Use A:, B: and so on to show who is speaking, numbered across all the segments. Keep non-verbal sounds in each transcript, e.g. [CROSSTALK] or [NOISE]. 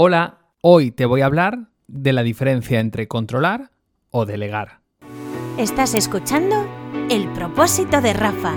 A: Hola, hoy te voy a hablar de la diferencia entre controlar o delegar.
B: Estás escuchando El propósito de Rafa.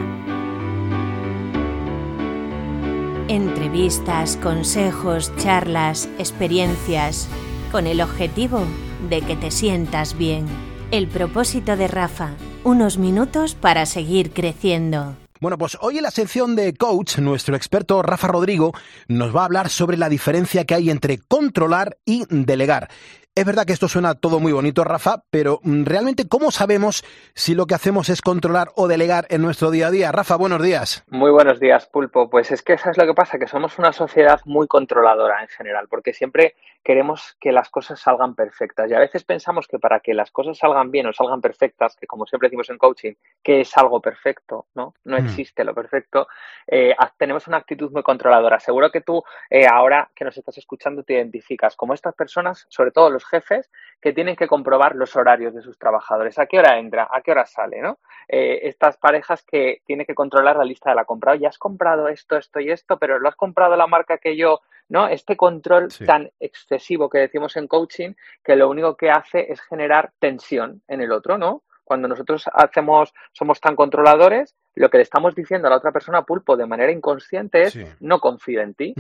B: Entrevistas, consejos, charlas, experiencias, con el objetivo de que te sientas bien. El propósito de Rafa, unos minutos para seguir creciendo.
C: Bueno, pues hoy en la sección de coach, nuestro experto Rafa Rodrigo nos va a hablar sobre la diferencia que hay entre controlar y delegar. Es verdad que esto suena todo muy bonito, Rafa, pero mm, realmente, ¿cómo sabemos si lo que hacemos es controlar o delegar en nuestro día a día? Rafa, buenos días.
D: Muy buenos días, Pulpo. Pues es que eso es lo que pasa, que somos una sociedad muy controladora en general, porque siempre queremos que las cosas salgan perfectas. Y a veces pensamos que para que las cosas salgan bien o salgan perfectas, que como siempre decimos en coaching, que es algo perfecto, ¿no? No mm. existe lo perfecto. Eh, tenemos una actitud muy controladora. Seguro que tú, eh, ahora que nos estás escuchando, te identificas como estas personas, sobre todo los jefes que tienen que comprobar los horarios de sus trabajadores, a qué hora entra, a qué hora sale, ¿no? Eh, estas parejas que tienen que controlar la lista de la compra. Ya has comprado esto, esto y esto, pero lo has comprado la marca que yo, ¿no? Este control tan excesivo que decimos en coaching, que lo único que hace es generar tensión en el otro, ¿no? Cuando nosotros hacemos, somos tan controladores, lo que le estamos diciendo a la otra persona pulpo de manera inconsciente es no confío en ti.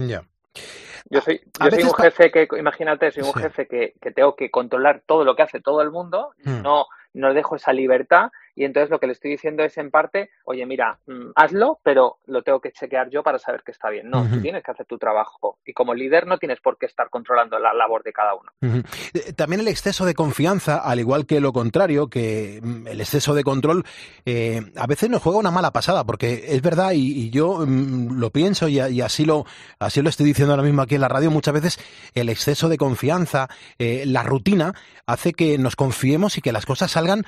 D: Yo soy, un jefe que, imagínate, soy un jefe que, que, tengo que controlar todo lo que hace todo el mundo, hmm. no, no dejo esa libertad y entonces lo que le estoy diciendo es en parte, oye, mira, mm, hazlo, pero lo tengo que chequear yo para saber que está bien. No, tú tienes que hacer tu trabajo y como líder no tienes por qué estar controlando la labor de cada uno.
C: Eh, también el exceso de confianza, al igual que lo contrario, que mm, el exceso de control, eh, a veces nos juega una mala pasada, porque es verdad y, yo mm, lo pienso y, así lo así lo estoy diciendo ahora mismo aquí en la radio, muchas veces el exceso de confianza, eh, la rutina, hace que nos confiemos y que las cosas salgan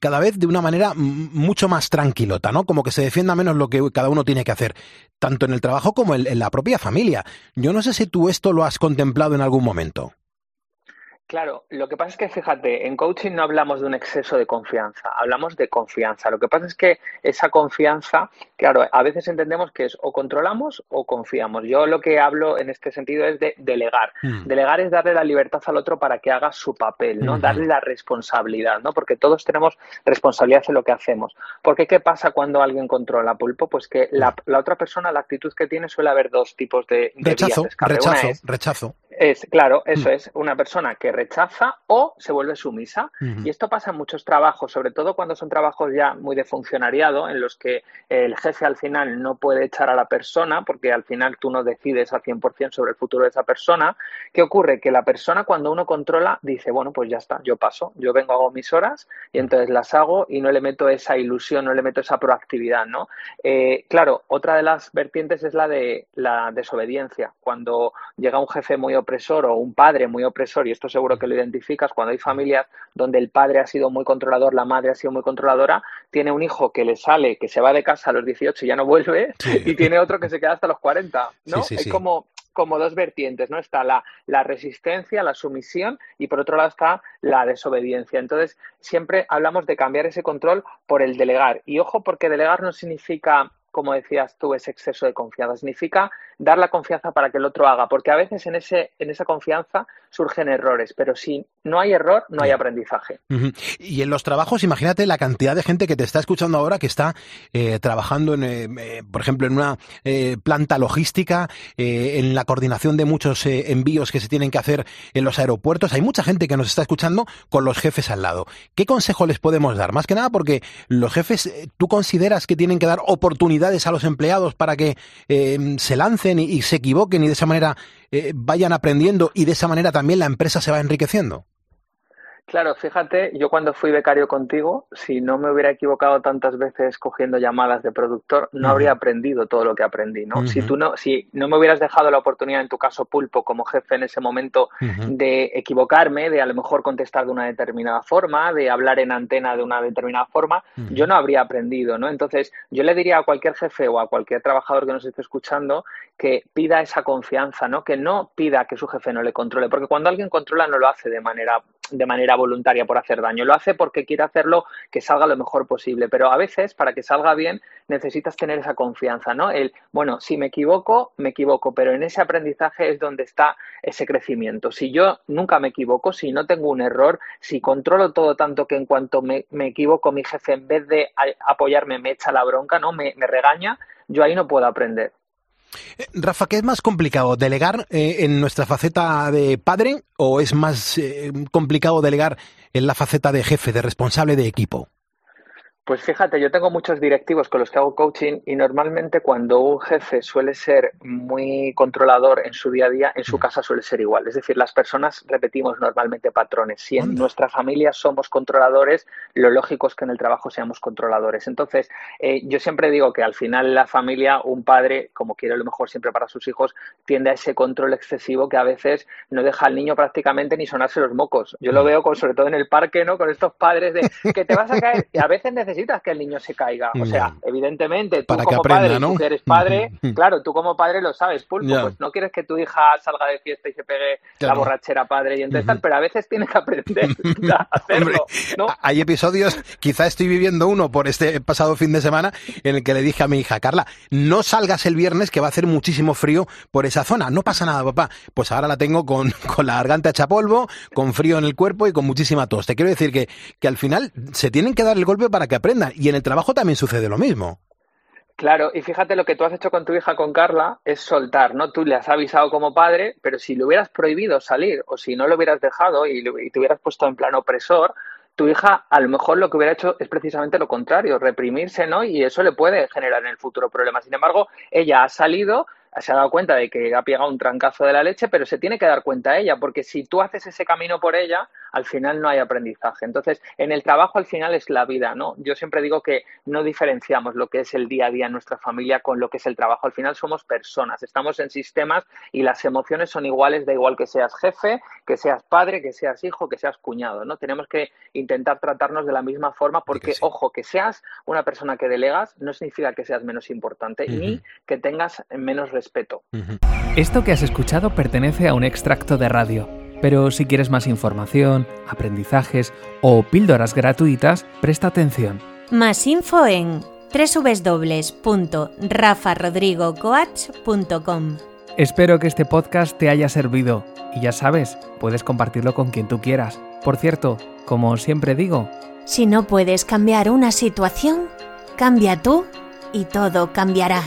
C: cada vez de de una manera mucho más tranquilota, ¿no? Como que se defienda menos lo que cada uno tiene que hacer, tanto en el trabajo como en la propia familia. Yo no sé si tú esto lo has contemplado en algún momento.
D: Claro, lo que pasa es que fíjate, en coaching no hablamos de un exceso de confianza, hablamos de confianza. Lo que pasa es que esa confianza, claro, a veces entendemos que es o controlamos o confiamos. Yo lo que hablo en este sentido es de delegar. Hmm. Delegar es darle la libertad al otro para que haga su papel, ¿no? Darle la responsabilidad, ¿no? Porque todos tenemos responsabilidad en lo que hacemos. Porque ¿qué pasa cuando alguien controla pulpo? Pues que la, otra persona, la actitud que tiene, suele haber dos tipos de,
C: rechazo, rechazo, rechazo.
D: Es, claro, eso hmm. es una persona que rechaza o se vuelve sumisa. Y esto pasa en muchos trabajos, sobre todo cuando son trabajos ya muy de funcionariado, en los que el jefe al final no puede echar a la persona, porque al final tú no decides al 100% sobre el futuro de esa persona. ¿Qué ocurre? Que la persona cuando uno controla dice, bueno, pues ya está, yo paso, yo vengo, hago mis horas y entonces las hago y no le meto esa ilusión, no le meto esa proactividad, ¿no? Eh, claro, otra de las vertientes es la de la desobediencia. Cuando llega un jefe muy opresor o un padre muy opresor, y esto seguro que lo identificas, cuando hay familias donde el padre ha sido muy controlador, la madre ha sido muy controladora, tiene un hijo que le sale, que se va de casa a los 18 y ya no vuelve, y tiene otro que se queda hasta los 40, ¿no? es como como dos vertientes, ¿no? Está la, la, resistencia, la sumisión y por otro lado está la desobediencia. Entonces, siempre hablamos de cambiar ese control por el delegar. Y ojo, porque delegar no significa como decías tú, ese exceso de confianza. Significa dar la confianza para que el otro haga, porque a veces en, ese, en esa confianza surgen errores, pero si no hay error, no hay aprendizaje.
C: Y en los trabajos, imagínate la cantidad de gente que te está escuchando ahora que está eh, trabajando, en, eh, eh, por ejemplo, en una planta logística, en la coordinación de muchos envíos que se tienen que hacer en los aeropuertos. Hay mucha gente que nos está escuchando con los jefes al lado. ¿Qué consejo les podemos dar? Más que nada porque los jefes, ¿tú consideras que tienen que dar oportunidad a los empleados para que eh, se lancen y, se equivoquen y de esa manera eh, vayan aprendiendo y de esa manera también la empresa se va enriqueciendo?
D: Claro, fíjate, yo cuando fui becario contigo, si no me hubiera equivocado tantas veces cogiendo llamadas de productor, no habría aprendido todo lo que aprendí, ¿no? Si tú no, si no me hubieras dejado la oportunidad, en tu caso Pulpo, como jefe en ese momento, de equivocarme, de a lo mejor contestar de una determinada forma, de hablar en antena de una determinada forma, yo no habría aprendido, ¿no? Entonces, yo le diría a cualquier jefe o a cualquier trabajador que nos esté escuchando que pida esa confianza, ¿no? Que no pida que su jefe no le controle, porque cuando alguien controla no lo hace de manera de manera voluntaria por hacer daño, lo hace porque quiere hacerlo que salga lo mejor posible, pero a veces para que salga bien necesitas tener esa confianza, ¿no? El, bueno, si me equivoco, me equivoco, pero en ese aprendizaje es donde está ese crecimiento. Si yo nunca me equivoco, si no tengo un error, si controlo todo tanto que en cuanto me, equivoco mi jefe en vez de apoyarme me echa la bronca, ¿no? Me, me regaña, yo ahí no puedo aprender.
C: Eh, Rafa, ¿qué es más complicado? ¿Delegar eh, en nuestra faceta de padre o es más eh, complicado delegar en la faceta de jefe, de responsable de equipo?
D: Pues fíjate, yo tengo muchos directivos con los que hago coaching y normalmente cuando un jefe suele ser muy controlador en su día a día, en su casa suele ser igual. Es decir, las personas repetimos normalmente patrones. Si en nuestra familia somos controladores, lo lógico es que en el trabajo seamos controladores. Entonces, eh, yo siempre digo que al final la familia, un padre, como quiere lo mejor siempre para sus hijos, tiende a ese control excesivo que a veces no deja al niño prácticamente ni sonarse los mocos. Yo lo veo con, sobre todo en el parque, ¿no? Con estos padres de que te vas a caer y a veces necesitas necesitas que el niño se caiga. O sea, evidentemente, tú como padre, tú que eres padre, [LAUGHS] claro, tú como padre lo sabes, Pulpo, pues no quieres que tu hija salga de fiesta y se pegue la borrachera padre y entonces pero a veces tienes que aprender [LAUGHS] a [LAUGHS] hacerlo.
C: Hay episodios, quizá estoy viviendo uno por este pasado fin de semana, en el que le dije a mi hija, Carla, no salgas el viernes que va a hacer muchísimo frío por esa zona. No pasa nada, papá. Pues ahora la tengo con, con la garganta hecha polvo, con frío en el cuerpo y con muchísima tos. Te quiero decir que, que al final se tienen que dar el golpe para que y en el trabajo también sucede lo mismo.
D: Claro, y fíjate lo que tú has hecho con tu hija, con Carla, es soltar, ¿no? Tú le has avisado como padre, pero si le hubieras prohibido salir o si no lo hubieras dejado y, y te hubieras puesto en plan opresor, tu hija a lo mejor lo que hubiera hecho es precisamente lo contrario, reprimirse, ¿no? Y eso le puede generar en el futuro problemas. Sin embargo, ella ha salido, se ha dado cuenta de que ha pegado un trancazo de la leche, pero se tiene que dar cuenta ella, porque si tú haces ese camino por ella, al final no hay aprendizaje. Entonces, en el trabajo al final es la vida, ¿no? Yo siempre digo que no diferenciamos lo que es el día a día en nuestra familia con lo que es el trabajo. Al final somos personas, estamos en sistemas y las emociones son iguales, da igual que seas jefe, que seas padre, que seas hijo, que seas cuñado, ¿no? Tenemos que intentar tratarnos de la misma forma porque, ojo, que seas una persona que delegas no significa que seas menos importante ni que tengas menos respeto
A: esto que has escuchado pertenece a un extracto de radio, pero si quieres más información, aprendizajes o píldoras gratuitas, presta atención.
B: Más info en www.rafarodrigocoach.com.
A: Espero que este podcast te haya servido y ya sabes, puedes compartirlo con quien tú quieras. Por cierto, como siempre digo,
B: si no puedes cambiar una situación, cambia tú y todo cambiará.